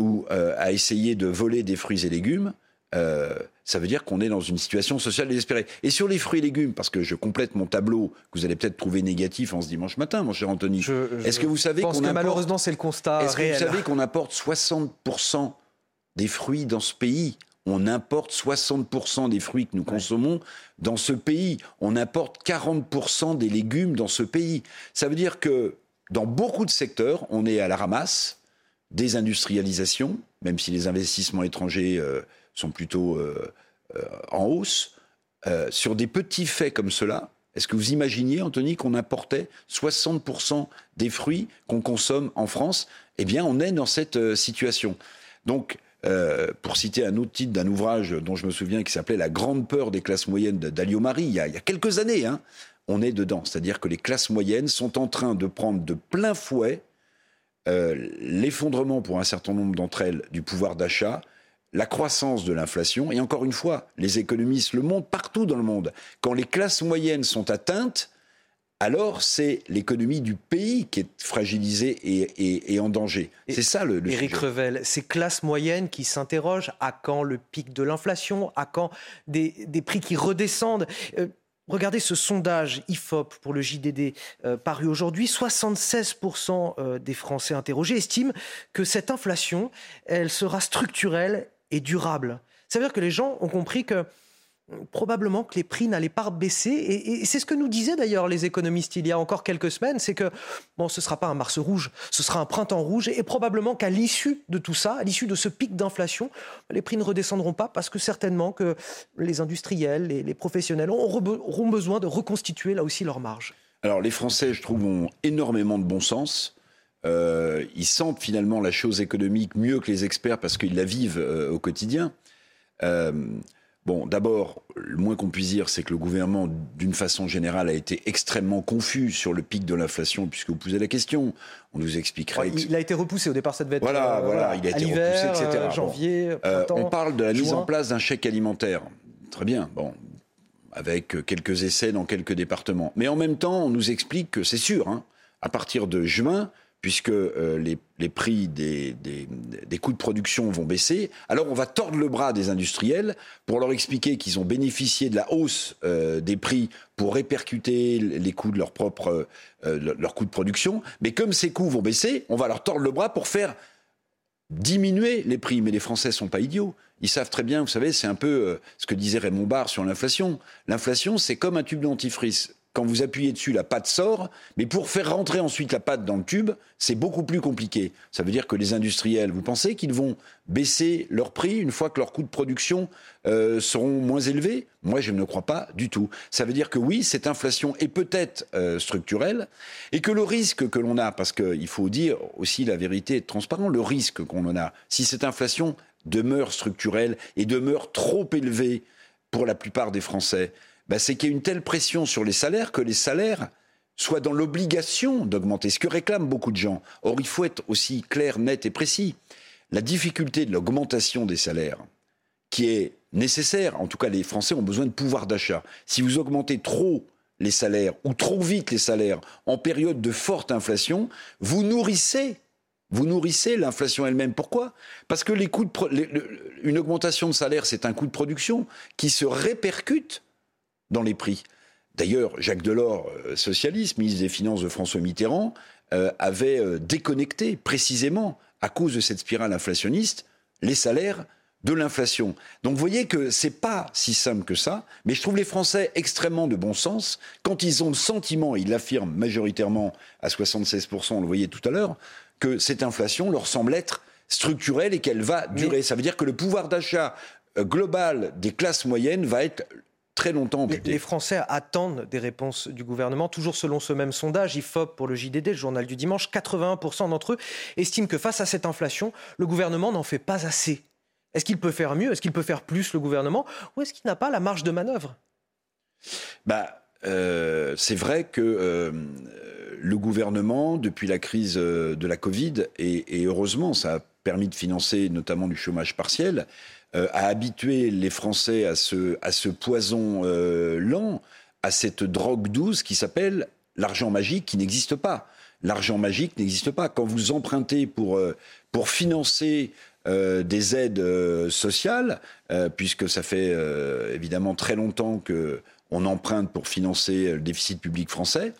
ou euh, à essayer de voler des fruits et légumes, euh, ça veut dire qu'on est dans une situation sociale désespérée. Et sur les fruits et légumes, parce que je complète mon tableau que vous allez peut-être trouver négatif en ce dimanche matin, mon cher Anthony. Est-ce que vous savez qu'on apporte... malheureusement c'est le constat Est-ce que vous savez qu'on apporte 60% des fruits dans ce pays? On importe 60% des fruits que nous consommons dans ce pays. On importe 40% des légumes dans ce pays. Ça veut dire que dans beaucoup de secteurs, on est à la ramasse désindustrialisation, même si les investissements étrangers euh, sont plutôt euh, euh, en hausse, sur des petits faits comme cela, est-ce que vous imaginiez, Anthony, qu'on importait 60% des fruits qu'on consomme en France? Eh bien, on est dans cette situation. Donc, pour citer un autre titre d'un ouvrage dont je me souviens qui s'appelait La grande peur des classes moyennes d'Alio Marie, il y, a, il y a quelques années, hein, on est dedans. C'est-à-dire que les classes moyennes sont en train de prendre de plein fouet euh, l'effondrement pour un certain nombre d'entre elles du pouvoir d'achat, la croissance de l'inflation, et encore une fois, les économistes le montrent partout dans le monde. Quand les classes moyennes sont atteintes, alors c'est l'économie du pays qui est fragilisée et, en danger. C'est ça le, le Éric Revel, ces classes moyennes qui s'interrogent à quand le pic de l'inflation, à quand des, prix qui redescendent? Euh, Regardez ce sondage IFOP pour le JDD euh, paru aujourd'hui. 76% euh, des Français interrogés estiment que cette inflation, elle sera structurelle et durable. Ça veut dire que les gens ont compris que probablement que les prix n'allaient pas baisser. Et, c'est ce que nous disaient d'ailleurs les économistes il y a encore quelques semaines, c'est que bon, ce ne sera pas un mars rouge, ce sera un printemps rouge, et probablement qu'à l'issue de tout ça, à l'issue de ce pic d'inflation, les prix ne redescendront pas parce que certainement que les industriels, les, professionnels auront besoin de reconstituer là aussi leurs marges. Alors les Français, je trouve, ont énormément de bon sens. Euh, ils sentent finalement la chose économique mieux que les experts parce qu'ils la vivent euh, au quotidien. Euh, Bon, d'abord, le moins qu'on puisse dire, c'est que le gouvernement, d'une façon générale, a été extrêmement confus sur le pic de l'inflation, puisque vous posez la question. On nous expliquerait. il a été repoussé au départ, cette être. Voilà, euh, voilà, il a été repoussé, etc. Euh, janvier, euh, on parle de la mise en place d'un chèque alimentaire. Très bien, bon, avec quelques essais dans quelques départements. Mais en même temps, on nous explique que c'est sûr, hein, à partir de juin, puisque euh, les, prix des, coûts de production vont baisser. Alors on va tordre le bras des industriels pour leur expliquer qu'ils ont bénéficié de la hausse euh, des prix pour répercuter les coûts de leur propre euh, de production. Mais comme ces coûts vont baisser, on va leur tordre le bras pour faire diminuer les prix. Mais les Français sont pas idiots. Ils savent très bien, vous savez, c'est un peu ce que disait Raymond Barre sur l'inflation. L'inflation, c'est comme un tube dentifrice quand vous appuyez dessus, la pâte sort, mais pour faire rentrer ensuite la pâte dans le tube, c'est beaucoup plus compliqué. Ça veut dire que les industriels, vous pensez qu'ils vont baisser leur prix une fois que leurs coûts de production euh, seront moins élevés? Moi, je ne le crois pas du tout. Ça veut dire que oui, cette inflation est peut-être euh, structurelle et que le risque que l'on a, parce qu'il faut dire aussi la vérité être transparent, le risque qu'on en a, si cette inflation demeure structurelle et demeure trop élevée pour la plupart des Français, bah, c'est qu'il y a une telle pression sur les salaires que les salaires soient dans l'obligation d'augmenter, ce que réclament beaucoup de gens. Or, il faut être aussi clair, net et précis. La difficulté de l'augmentation des salaires, qui est nécessaire. En tout cas, les Français ont besoin de pouvoir d'achat. Si vous augmentez trop les salaires ou trop vite les salaires en période de forte inflation, vous nourrissez vous nourrissez l'inflation elle-même. Pourquoi? Parce que les coûts une augmentation de salaire, c'est un coût de production qui se répercute dans les prix. D'ailleurs, Jacques Delors, euh, socialiste, ministre des Finances de François Mitterrand, euh, avait euh, déconnecté précisément, à cause de cette spirale inflationniste, les salaires de l'inflation. Donc vous voyez que c'est pas si simple que ça, mais je trouve les Français extrêmement de bon sens quand ils ont le sentiment, ils l'affirment majoritairement à 76%, on le voyait tout à l'heure, que cette inflation leur semble être structurelle et qu'elle va durer. Ça veut dire que le pouvoir d'achat global des classes moyennes va être très longtemps amputé. Les Français attendent des réponses du gouvernement. Toujours selon ce même sondage, IFOP pour le JDD, le journal du dimanche, 81% d'entre eux estiment que face à cette inflation, le gouvernement n'en fait pas assez. Est-ce qu'il peut faire mieux? Est-ce qu'il peut faire plus, le gouvernement? Ou est-ce qu'il n'a pas la marge de manœuvre? Bah, euh, C'est vrai que euh, le gouvernement, depuis la crise euh, de la Covid, et, heureusement, ça a permis de financer notamment du chômage partiel, a habitué les Français à ce, à poison lent, à cette drogue douce qui s'appelle l'argent magique qui n'existe pas. L'argent magique n'existe pas. Quand vous empruntez pour, pour financer euh, des aides euh, sociales, euh, puisque ça fait évidemment très longtemps que on emprunte pour financer le déficit public français.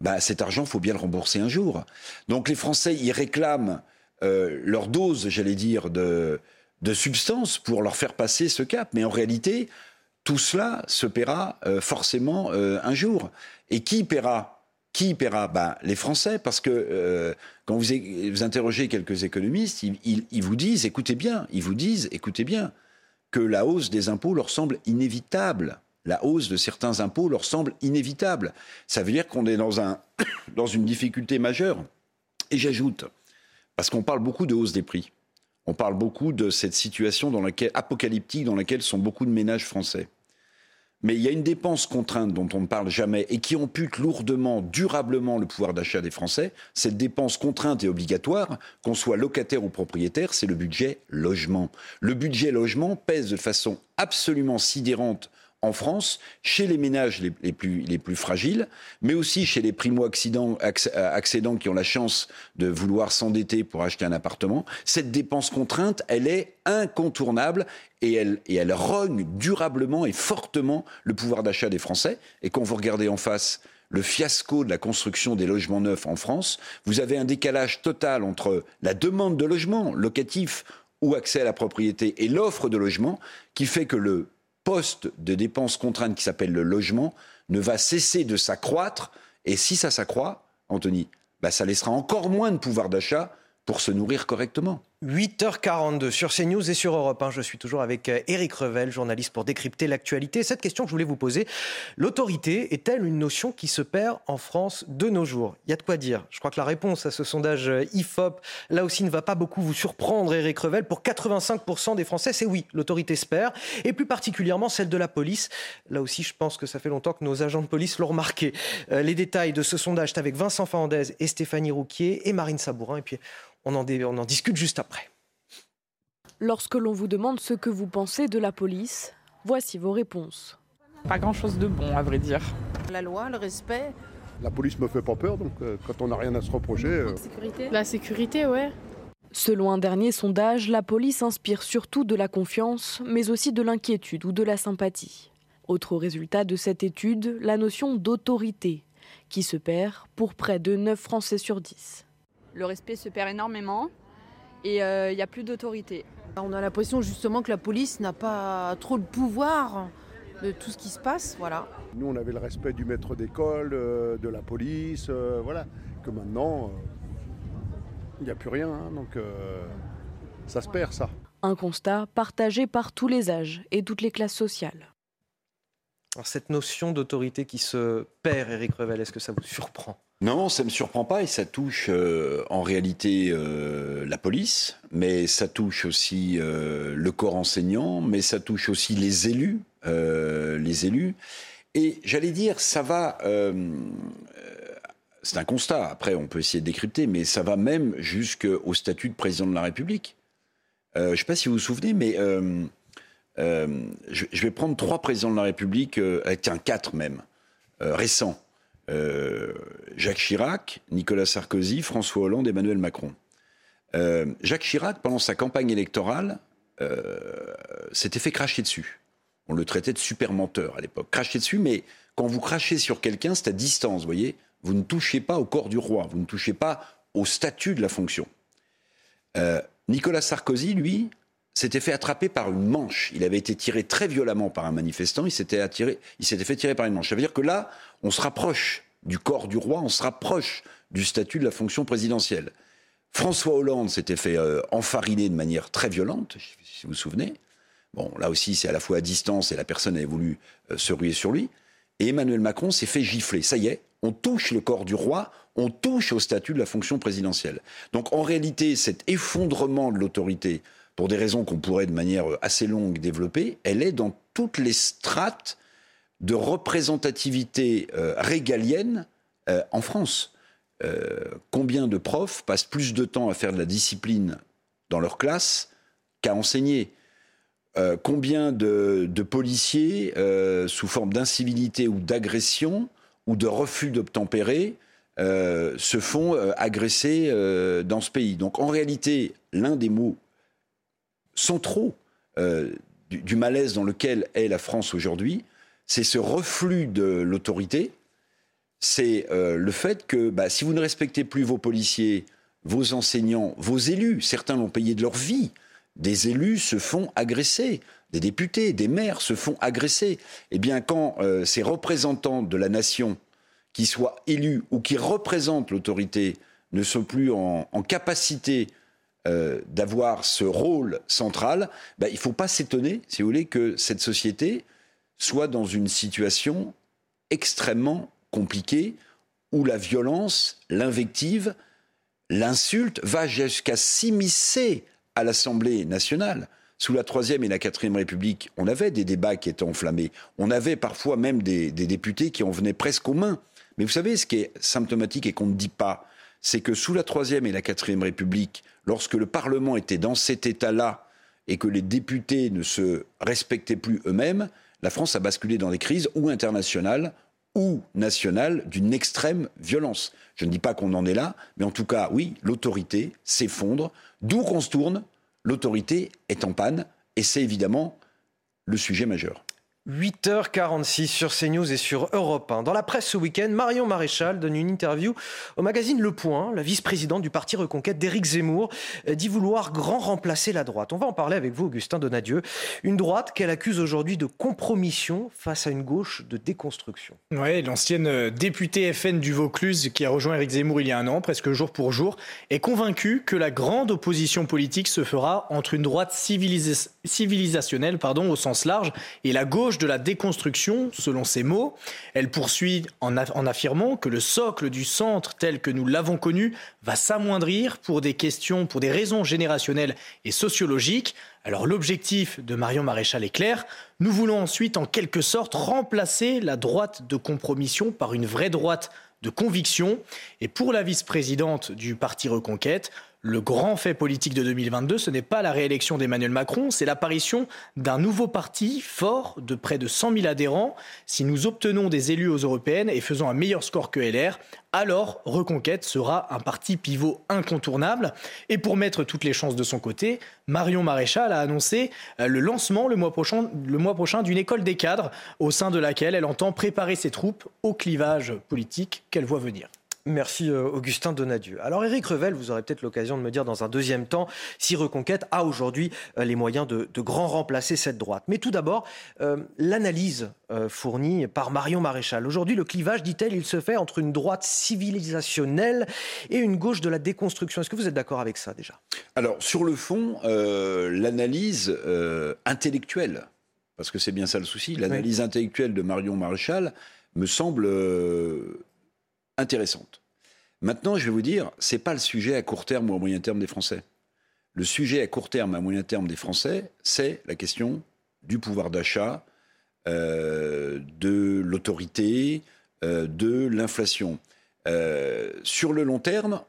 Bah, cet argent, faut bien le rembourser un jour. Donc les Français, ils réclament leur dose, j'allais dire, de, de substance pour leur faire passer ce cap. Mais en réalité, tout cela se paiera forcément un jour. Et qui paiera qui paiera? Ben, Les Français, parce que euh, quand vous, interrogez quelques économistes, ils, vous disent, écoutez bien, ils vous disent, écoutez bien, que la hausse des impôts leur semble inévitable. La hausse de certains impôts leur semble inévitable. Ça veut dire qu'on est dans, un, dans une difficulté majeure. Et j'ajoute, parce qu'on parle beaucoup de hausse des prix, on parle beaucoup de cette situation apocalyptique dans laquelle sont beaucoup de ménages français. Mais il y a une dépense contrainte dont on ne parle jamais et qui ampute lourdement, durablement le pouvoir d'achat des Français. Cette dépense contrainte et obligatoire, qu'on soit locataire ou propriétaire, c'est le budget logement. Le budget logement pèse de façon absolument sidérante en France, chez les ménages les, plus, les plus fragiles, mais aussi chez les primo-accédants qui ont la chance de vouloir s'endetter pour acheter un appartement, cette dépense contrainte, elle est incontournable et elle, et elle rogne durablement et fortement le pouvoir d'achat des Français. Et quand vous regardez en face le fiasco de la construction des logements neufs en France, vous avez un décalage total entre la demande de logement locatif ou accès à la propriété et l'offre de logement qui fait que le poste de dépenses contraintes qui s'appelle le logement ne va cesser de s'accroître. Et si ça s'accroît, Anthony, bah ça laissera encore moins de pouvoir d'achat pour se nourrir correctement. 8h42 sur CNews et sur Europe 1. Je suis toujours avec euh, Revel, journaliste pour décrypter l'actualité. Cette question que je voulais vous poser, l'autorité est-elle une notion qui se perd en France de nos jours? Il y a de quoi dire. Je crois que la réponse à ce sondage euh, IFOP, là aussi, ne va pas beaucoup vous surprendre, Eric Revel. Pour 85% des Français, c'est oui, l'autorité se perd, et plus particulièrement celle de la police. Là aussi, je pense que ça fait longtemps que nos agents de police l'ont remarqué. Euh, les détails de ce sondage, c'est avec Vincent Fernandez et Stéphanie Rouquier et Marine Sabourin. On en, on en discute juste après. Lorsque l'on vous demande ce que vous pensez de la police, voici vos réponses. Pas grand-chose de bon, à vrai dire. La loi, le respect. La police me fait pas peur, donc euh, quand on n'a rien à se reprocher. Euh, la sécurité La sécurité, ouais. Selon un dernier sondage, la police inspire surtout de la confiance, mais aussi de l'inquiétude ou de la sympathie. Autre résultat de cette étude, la notion d'autorité, qui se perd pour près de 9 Français sur 10 le respect se perd énormément et il euh, n'y a plus d'autorité. On a l'impression justement que la police n'a pas trop le pouvoir de tout ce qui se passe, voilà. Nous, on avait le respect du maître d'école, euh, de la police, euh, voilà. Que maintenant, il n'y a plus rien, hein, donc ça se perd, ça. Un constat partagé par tous les âges et toutes les classes sociales. Alors cette notion d'autorité qui se perd, Éric Revel, est-ce que ça vous surprend? Non, ça ne me surprend pas et ça touche euh, en réalité euh, la police, mais ça touche aussi euh, le corps enseignant, mais ça touche aussi les élus, les élus. Et j'allais dire, ça va. c'est un constat. Après, on peut essayer de décrypter, mais ça va même jusqu'au statut de président de la République. je ne sais pas si vous vous souvenez, mais je, je vais prendre trois présidents de la République, tiens, quatre même, récents. Euh, Jacques Chirac, Nicolas Sarkozy, François Hollande, Emmanuel Macron. Euh, Jacques Chirac, pendant sa campagne électorale, euh, s'était fait cracher dessus. On le traitait de super menteur à l'époque. Cracher dessus, mais quand vous crachez sur quelqu'un, c'est à distance, vous voyez. Vous ne touchez pas au corps du roi, vous ne touchez pas au statut de la fonction. Nicolas Sarkozy, lui, s'était fait attraper par une manche. Il avait été tiré très violemment par un manifestant. Il s'était attiré, il s'était fait tirer par une manche. Ça veut dire que là, on se rapproche du corps du roi, on se rapproche du statut de la fonction présidentielle. François Hollande s'était fait euh, enfariner de manière très violente, si vous vous souvenez. Bon, là aussi, c'est à la fois à distance et la personne avait voulu euh, se ruer sur lui. Et Emmanuel Macron s'est fait gifler. Ça y est, on touche le corps du roi, on touche au statut de la fonction présidentielle. Donc en réalité, cet effondrement de l'autorité, pour des raisons qu'on pourrait de manière assez longue développer, elle est dans toutes les strates de représentativité euh, régalienne euh, en France. Euh, combien de profs passent plus de temps à faire de la discipline dans leur classe qu'à enseigner? Combien de, de policiers, sous forme d'incivilité ou d'agression ou de refus d'obtempérer, se font agresser dans ce pays? Donc en réalité, l'un des mots centraux euh, du, malaise dans lequel est la France aujourd'hui, c'est ce reflux de l'autorité, c'est euh, le fait que bah, si vous ne respectez plus vos policiers, vos enseignants, vos élus, certains l'ont payé de leur vie, des élus se font agresser, des députés, des maires se font agresser. Eh bien, quand euh, ces représentants de la nation, qui soient élus ou qui représentent l'autorité, ne sont plus en capacité euh, d'avoir ce rôle central, ben, il ne faut pas s'étonner, si vous voulez, que cette société soit dans une situation extrêmement compliquée où la violence, l'invective, l'insulte va jusqu'à s'immiscer à l'Assemblée nationale. Sous la Troisième et la Quatrième République, on avait des débats qui étaient enflammés. On avait parfois même des, des députés qui en venaient presque aux mains. Mais vous savez, ce qui est symptomatique et qu'on ne dit pas, c'est que sous la Troisième et la Quatrième République, lorsque le Parlement était dans cet état-là et que les députés ne se respectaient plus eux-mêmes, la France a basculé dans des crises ou internationales ou nationales d'une extrême violence. Je ne dis pas qu'on en est là, mais en tout cas, oui, l'autorité s'effondre. D'où qu'on se tourne, l'autorité est en panne et c'est évidemment le sujet majeur. 8h46 sur CNews et sur Europe 1. Dans la presse ce week-end, Marion Maréchal donne une interview au magazine Le Point. La vice-présidente du parti Reconquête d'Éric Zemmour euh, dit vouloir grand remplacer la droite. On va en parler avec vous, Augustin Donadieu. Une droite qu'elle accuse aujourd'hui de compromission face à une gauche de déconstruction. Oui, l'ancienne députée FN du Vaucluse qui a rejoint Éric Zemmour il y a un an, presque jour pour jour, est convaincue que la grande opposition politique se fera entre une droite civilis civilisationnelle pardon, au sens large et la gauche de la déconstruction, selon ses mots. Elle poursuit en, affirmant que le socle du centre tel que nous l'avons connu va s'amoindrir pour des questions, pour des raisons générationnelles et sociologiques. Alors l'objectif de Marion Maréchal est clair. Nous voulons ensuite en quelque sorte remplacer la droite de compromission par une vraie droite de conviction. Et pour la vice-présidente du parti Reconquête, le grand fait politique de 2022, ce n'est pas la réélection d'Emmanuel Macron, c'est l'apparition d'un nouveau parti fort de près de 100 000 adhérents. Si nous obtenons des élus aux européennes et faisons un meilleur score que LR, alors Reconquête sera un parti pivot incontournable. Et pour mettre toutes les chances de son côté, Marion Maréchal a annoncé le lancement le mois prochain, le mois prochain d'une école des cadres au sein de laquelle elle entend préparer ses troupes au clivage politique qu'elle voit venir. Merci euh, Augustin Donadieu. Alors Éric Revel, vous aurez peut-être l'occasion de me dire dans un deuxième temps si Reconquête a aujourd'hui euh, les moyens de, de, grand remplacer cette droite. Mais tout d'abord, euh, l'analyse euh, fournie par Marion Maréchal. Aujourd'hui, le clivage, dit-elle, il se fait entre une droite civilisationnelle et une gauche de la déconstruction. Est-ce que vous êtes d'accord avec ça déjà? Alors sur le fond, euh, l'analyse intellectuelle, parce que c'est bien ça le souci, l'analyse oui. intellectuelle de Marion Maréchal me semble intéressante. Maintenant, je vais vous dire, ce n'est pas le sujet à court terme ou à moyen terme des Français. Le sujet à court terme, à moyen terme des Français, c'est la question du pouvoir d'achat, euh, de l'autorité, euh, de l'inflation. Euh, sur le long terme,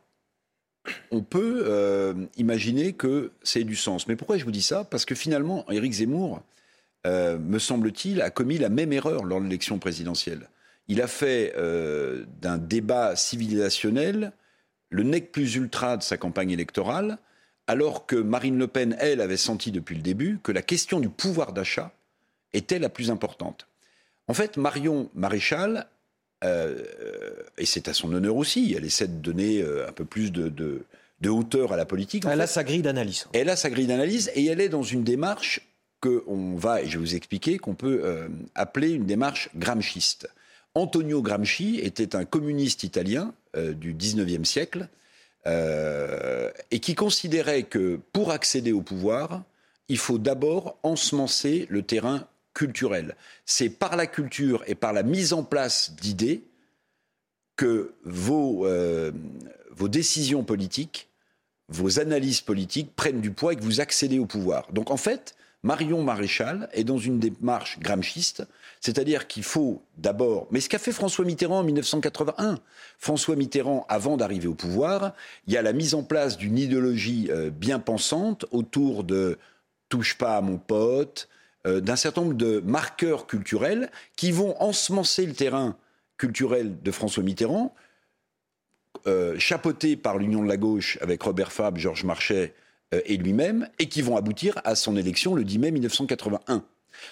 on peut imaginer que c'est du sens. Mais pourquoi je vous dis ça? Parce que finalement, Éric Zemmour me semble-t-il, a commis la même erreur lors de l'élection présidentielle. Il a fait euh, d'un débat civilisationnel le nec plus ultra de sa campagne électorale, alors que Marine Le Pen, elle, avait senti depuis le début que la question du pouvoir d'achat était la plus importante. En fait, Marion Maréchal, euh, et c'est à son honneur aussi, elle essaie de donner un peu plus de, de, hauteur à la politique. elle a sa grille d'analyse. Elle a sa grille d'analyse et elle est dans une démarche qu'on va, et je vais vous expliquer, qu'on peut euh, appeler une démarche gramsciste. Antonio Gramsci était un communiste italien euh, du 19e siècle euh, et qui considérait que pour accéder au pouvoir, il faut d'abord ensemencer le terrain culturel. C'est par la culture et par la mise en place d'idées que vos, vos décisions politiques, vos analyses politiques prennent du poids et que vous accédez au pouvoir. Donc en fait, Marion Maréchal est dans une démarche gramschiste, c'est-à-dire qu'il faut d'abord, mais ce qu'a fait François Mitterrand en 1981, François Mitterrand, avant d'arriver au pouvoir, il y a la mise en place d'une idéologie euh, bien pensante autour de touche pas à mon pote, euh, d'un certain nombre de marqueurs culturels qui vont ensemencer le terrain culturel de François Mitterrand, euh, chapeauté par l'Union de la gauche avec Robert Fabre, Georges Marchais, et lui-même, et qui vont aboutir à son élection le 10 mai 1981.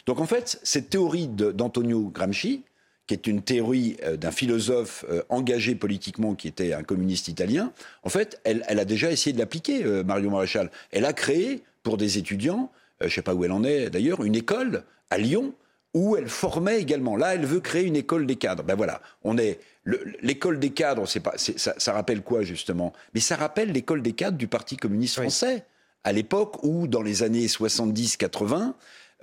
Donc en fait, cette théorie d'Antonio Gramsci, qui est une théorie euh, d'un philosophe euh, engagé politiquement qui était un communiste italien, en fait, elle, a déjà essayé de l'appliquer, Mario Maréchal. Elle a créé, pour des étudiants, je ne sais pas où elle en est d'ailleurs, une école à Lyon où elle formait également. Là, elle veut créer une école des cadres. Ben voilà, on est l'école des cadres. C'est pas, ça, ça, rappelle quoi justement? Mais ça rappelle l'école des cadres du Parti communiste français à l'époque où, dans les années 70-80,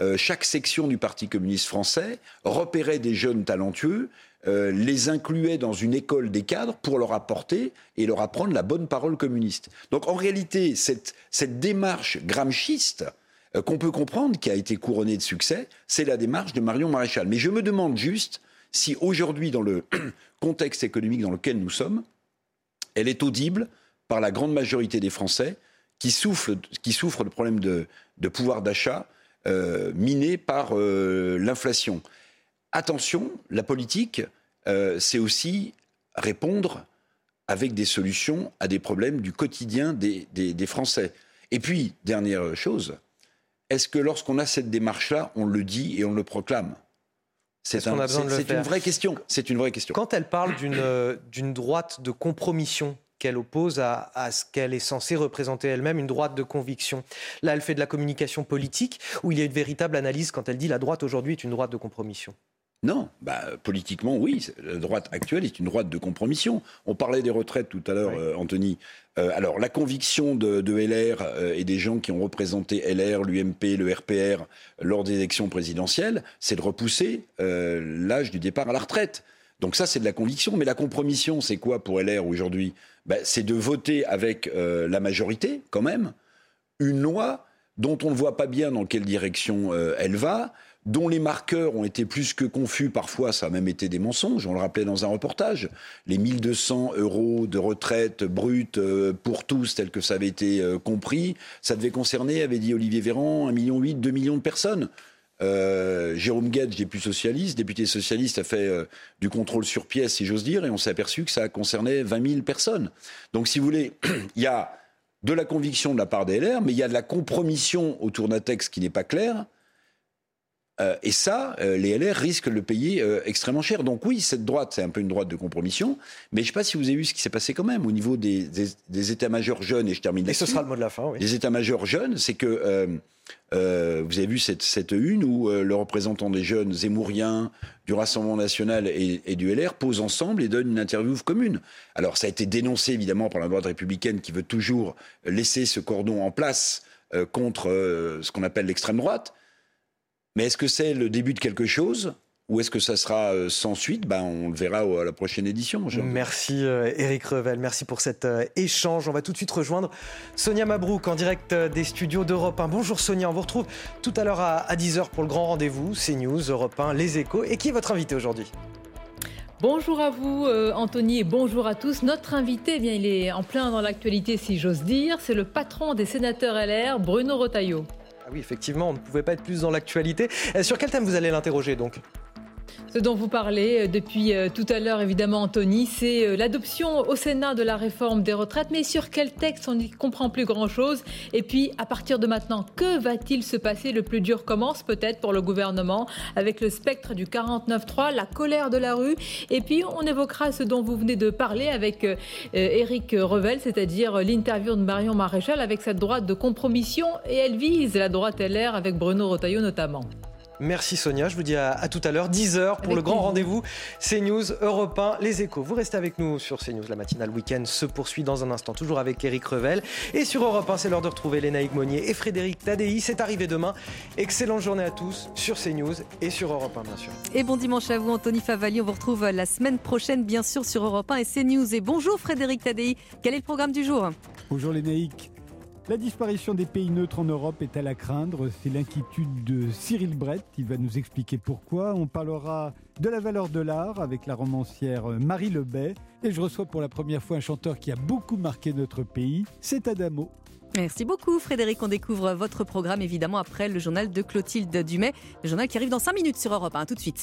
euh, chaque section du Parti communiste français repérait des jeunes talentueux, euh, les incluait dans une école des cadres pour leur apporter et leur apprendre la bonne parole communiste. Donc en réalité, cette, cette démarche gramschiste, qu'on peut comprendre, qui a été couronnée de succès, c'est la démarche de Marion Maréchal. Mais je me demande juste si aujourd'hui, dans le contexte économique dans lequel nous sommes, elle est audible par la grande majorité des Français qui souffrent, qui souffrent de problèmes de, pouvoir d'achat euh, minés par euh, l'inflation. Attention, la politique, c'est aussi répondre avec des solutions à des problèmes du quotidien des Français. Et puis, dernière chose, est-ce que lorsqu'on a cette démarche-là, on le dit et on le proclame? C'est un, une vraie question. C'est une vraie question. Quand elle parle d'une euh, droite de compromission qu'elle oppose à, à ce qu'elle est censée représenter elle-même, une droite de conviction. Là, elle fait de la communication politique, où il y a une véritable analyse quand elle dit la droite aujourd'hui est une droite de compromission? Non, bah, politiquement, oui. La droite actuelle est une droite de compromission. On parlait des retraites tout à l'heure, euh, Anthony. Euh, alors, la conviction de, LR euh, et des gens qui ont représenté LR, l'UMP, le RPR lors des élections présidentielles, c'est de repousser l'âge du départ à la retraite. Donc ça, c'est de la conviction. Mais la compromission, c'est quoi pour LR aujourd'hui? Bah, C'est de voter avec la majorité, quand même, une loi dont on ne voit pas bien dans quelle direction elle va, dont les marqueurs ont été plus que confus, parfois ça a même été des mensonges, on le rappelait dans un reportage, les 1200 euros de retraite brute euh, pour tous, tel que ça avait été euh, compris, ça devait concerner, avait dit Olivier Véran, 1,8 million, 2 millions de personnes. Euh, Jérôme Guedj, député socialiste, député socialiste, a fait du contrôle sur pièce, si j'ose dire, et on s'est aperçu que ça concernait 20 000 personnes. Donc, si vous voulez, il y a de la conviction de la part des LR, mais il y a de la compromission autour d'un texte qui n'est pas clair, euh, et ça, euh, les LR risquent de le payer euh, extrêmement cher. Donc oui, cette droite, c'est un peu une droite de compromission. Mais je ne sais pas si vous avez vu ce qui s'est passé quand même au niveau des, des, états-majors jeunes. Et je termine Et ce sera le mot de la fin. Oui. Les états-majors jeunes, c'est que vous avez vu cette, cette une où le représentant des jeunes zémouriens du Rassemblement national et, et, du LR posent ensemble et donnent une interview commune. Alors ça a été dénoncé évidemment par la droite républicaine qui veut toujours laisser ce cordon en place contre ce qu'on appelle l'extrême droite. Mais est-ce que c'est le début de quelque chose ou est-ce que ça sera euh, sans suite? Ben, On le verra à la prochaine édition. Merci Eric euh, Revel, merci pour cet euh, échange. On va tout de suite rejoindre Sonia Mabrouk en direct des studios d'Europe 1. Bonjour Sonia, on vous retrouve tout à l'heure à 10h pour le grand rendez-vous, CNews, Europe 1, Les Échos. Et qui est votre invité aujourd'hui? Bonjour à vous Anthony et bonjour à tous. Notre invité, eh bien, il est en plein dans l'actualité si j'ose dire. C'est le patron des sénateurs LR, Bruno Rotaillot. Ah oui, effectivement, on ne pouvait pas être plus dans l'actualité. Sur quel thème vous allez l'interroger donc? Ce dont vous parlez euh, depuis euh, tout à l'heure, évidemment, Anthony, c'est euh, l'adoption au Sénat de la réforme des retraites. Mais sur quel texte On n'y comprend plus grand-chose? Et puis, à partir de maintenant, que va-t-il se passer? Le plus dur commence peut-être pour le gouvernement avec le spectre du 49-3, la colère de la rue. Et puis, on évoquera ce dont vous venez de parler avec Éric Revel, c'est-à-dire l'interview de Marion Maréchal avec cette droite de compromission. Et elle vise la droite LR avec Bruno Rotaillot notamment. Merci Sonia, je vous dis à, tout à l'heure, 10h pour le grand rendez-vous CNews Europe 1, les échos. Vous restez avec nous sur CNews, la matinale week-end se poursuit dans un instant, toujours avec Eric Revel. Et sur Europe 1, c'est l'heure de retrouver Lénaïque Monnier et Frédéric Tadei. C'est arrivé demain. Excellente journée à tous sur CNews et sur Europe 1, bien sûr. Et bon dimanche à vous, Anthony Favali. On vous retrouve la semaine prochaine, bien sûr, sur Europe 1 et CNews. Et bonjour Frédéric Tadei. Quel est le programme du jour? Bonjour Lénaïque. La disparition des pays neutres en Europe est à la craindre. C'est l'inquiétude de Cyril Brett qui va nous expliquer pourquoi. On parlera de la valeur de l'art avec la romancière Marie Lebet. Et je reçois pour la première fois un chanteur qui a beaucoup marqué notre pays, c'est Adamo. Merci beaucoup Frédéric. On découvre votre programme évidemment après le journal de Clotilde Dumais, le journal qui arrive dans 5 minutes sur Europe 1. Tout de suite.